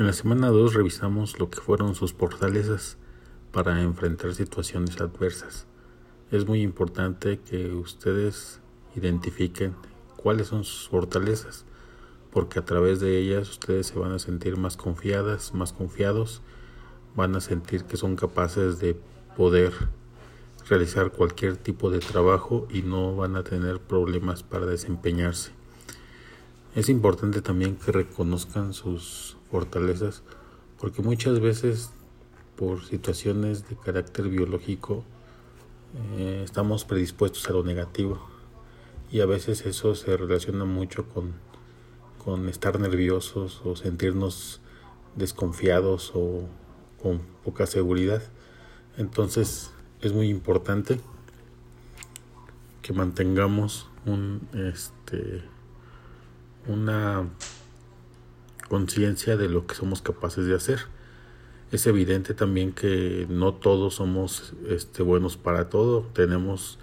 En la semana 2 revisamos lo que fueron sus fortalezas para enfrentar situaciones adversas. Es muy importante que ustedes identifiquen cuáles son sus fortalezas, porque a través de ellas ustedes se van a sentir más confiadas, más confiados, van a sentir que son capaces de poder realizar cualquier tipo de trabajo y no van a tener problemas para desempeñarse. Es importante también que reconozcan sus fortalezas porque muchas veces por situaciones de carácter biológico eh, estamos predispuestos a lo negativo y a veces eso se relaciona mucho con, con estar nerviosos o sentirnos desconfiados o con poca seguridad. Entonces es muy importante que mantengamos un este una conciencia de lo que somos capaces de hacer. Es evidente también que no todos somos este, buenos para todo. Tenemos,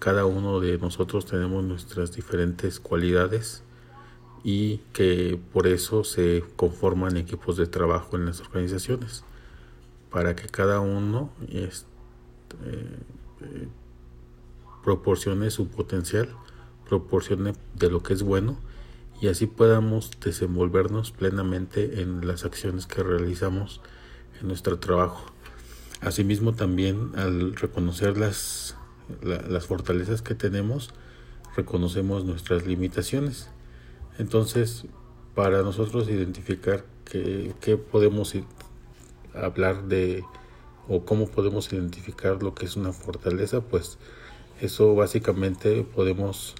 cada uno de nosotros tenemos nuestras diferentes cualidades y que por eso se conforman equipos de trabajo en las organizaciones, para que cada uno este, eh, proporcione su potencial, proporcione de lo que es bueno y así podamos desenvolvernos plenamente en las acciones que realizamos en nuestro trabajo. Asimismo también al reconocer las, las fortalezas que tenemos, reconocemos nuestras limitaciones. Entonces, para nosotros identificar qué, podemos hablar de o cómo podemos identificar lo que es una fortaleza, pues eso básicamente podemos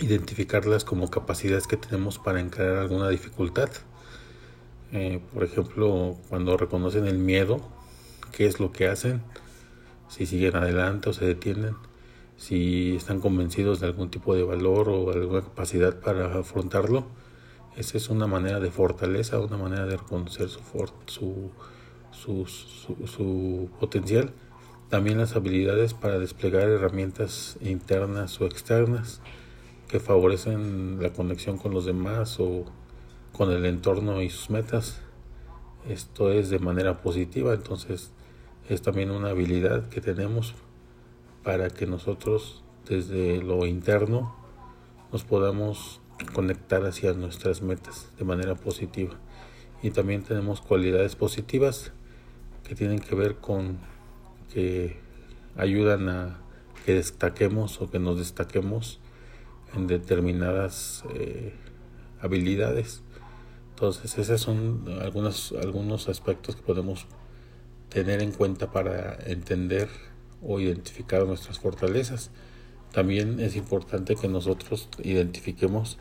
identificarlas como capacidades que tenemos para encarar alguna dificultad. Eh, por ejemplo, cuando reconocen el miedo, qué es lo que hacen, si siguen adelante o se detienen, si están convencidos de algún tipo de valor o alguna capacidad para afrontarlo. Esa es una manera de fortaleza, una manera de reconocer su, su, su, su, su potencial. También las habilidades para desplegar herramientas internas o externas que favorecen la conexión con los demás o con el entorno y sus metas. Esto es de manera positiva, entonces es también una habilidad que tenemos para que nosotros desde lo interno nos podamos conectar hacia nuestras metas de manera positiva. Y también tenemos cualidades positivas que tienen que ver con que ayudan a que destaquemos o que nos destaquemos en determinadas eh, habilidades. Entonces, esos son algunos, algunos aspectos que podemos tener en cuenta para entender o identificar nuestras fortalezas. También es importante que nosotros identifiquemos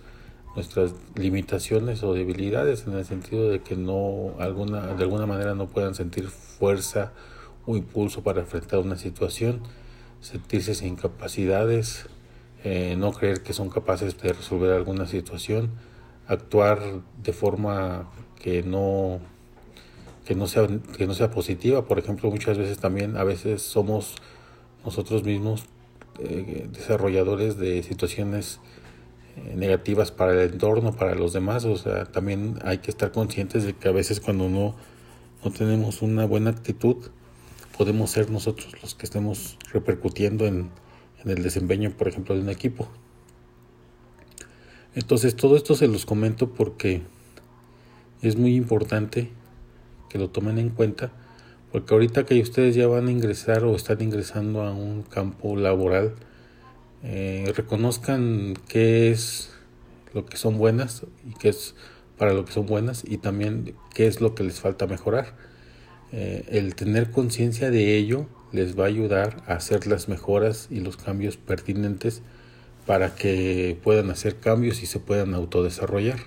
nuestras limitaciones o debilidades en el sentido de que no alguna de alguna manera no puedan sentir fuerza o impulso para enfrentar una situación, sentirse sin capacidades, eh, no creer que son capaces de resolver alguna situación, actuar de forma que no que no sea que no sea positiva. Por ejemplo muchas veces también a veces somos nosotros mismos eh, desarrolladores de situaciones eh, negativas para el entorno para los demás. O sea también hay que estar conscientes de que a veces cuando no no tenemos una buena actitud podemos ser nosotros los que estemos repercutiendo en en el desempeño, por ejemplo, de un equipo. Entonces, todo esto se los comento porque es muy importante que lo tomen en cuenta, porque ahorita que ustedes ya van a ingresar o están ingresando a un campo laboral, eh, reconozcan qué es lo que son buenas y qué es para lo que son buenas y también qué es lo que les falta mejorar. Eh, el tener conciencia de ello les va a ayudar a hacer las mejoras y los cambios pertinentes para que puedan hacer cambios y se puedan autodesarrollar.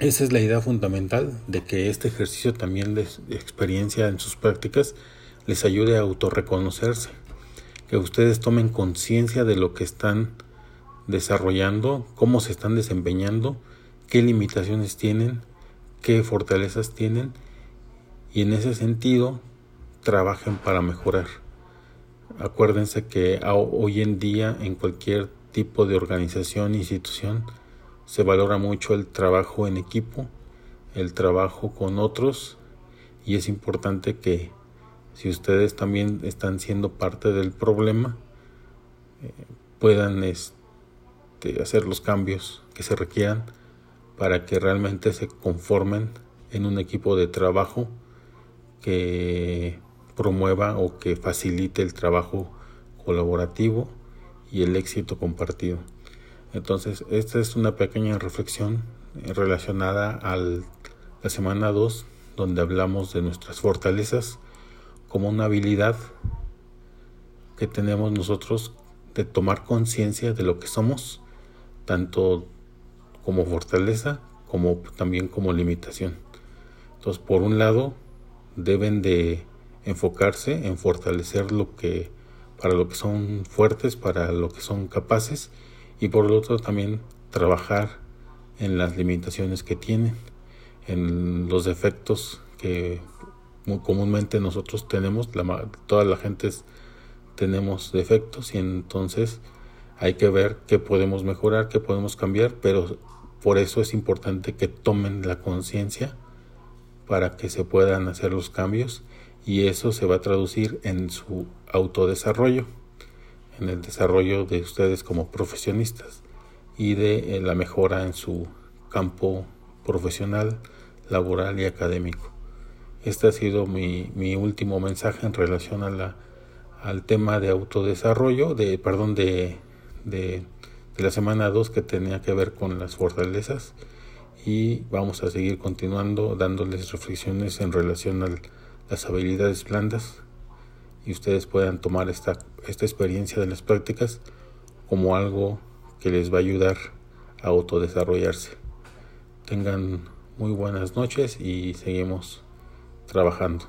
Esa es la idea fundamental de que este ejercicio también de experiencia en sus prácticas les ayude a autorreconocerse, que ustedes tomen conciencia de lo que están desarrollando, cómo se están desempeñando, qué limitaciones tienen, qué fortalezas tienen y en ese sentido trabajen para mejorar. Acuérdense que hoy en día en cualquier tipo de organización, institución, se valora mucho el trabajo en equipo, el trabajo con otros y es importante que si ustedes también están siendo parte del problema eh, puedan este, hacer los cambios que se requieran para que realmente se conformen en un equipo de trabajo que promueva o que facilite el trabajo colaborativo y el éxito compartido. Entonces, esta es una pequeña reflexión relacionada a la semana 2, donde hablamos de nuestras fortalezas como una habilidad que tenemos nosotros de tomar conciencia de lo que somos, tanto como fortaleza como también como limitación. Entonces, por un lado, deben de enfocarse en fortalecer lo que para lo que son fuertes, para lo que son capaces y por lo otro también trabajar en las limitaciones que tienen, en los defectos que muy comúnmente nosotros tenemos, la, toda la gente tenemos defectos y entonces hay que ver qué podemos mejorar, qué podemos cambiar, pero por eso es importante que tomen la conciencia para que se puedan hacer los cambios y eso se va a traducir en su autodesarrollo, en el desarrollo de ustedes como profesionistas y de eh, la mejora en su campo profesional, laboral y académico. Este ha sido mi, mi último mensaje en relación a al tema de autodesarrollo, de, perdón, de, de, de la semana 2 que tenía que ver con las fortalezas y vamos a seguir continuando dándoles reflexiones en relación a las habilidades blandas y ustedes puedan tomar esta, esta experiencia de las prácticas como algo que les va a ayudar a autodesarrollarse. Tengan muy buenas noches y seguimos trabajando.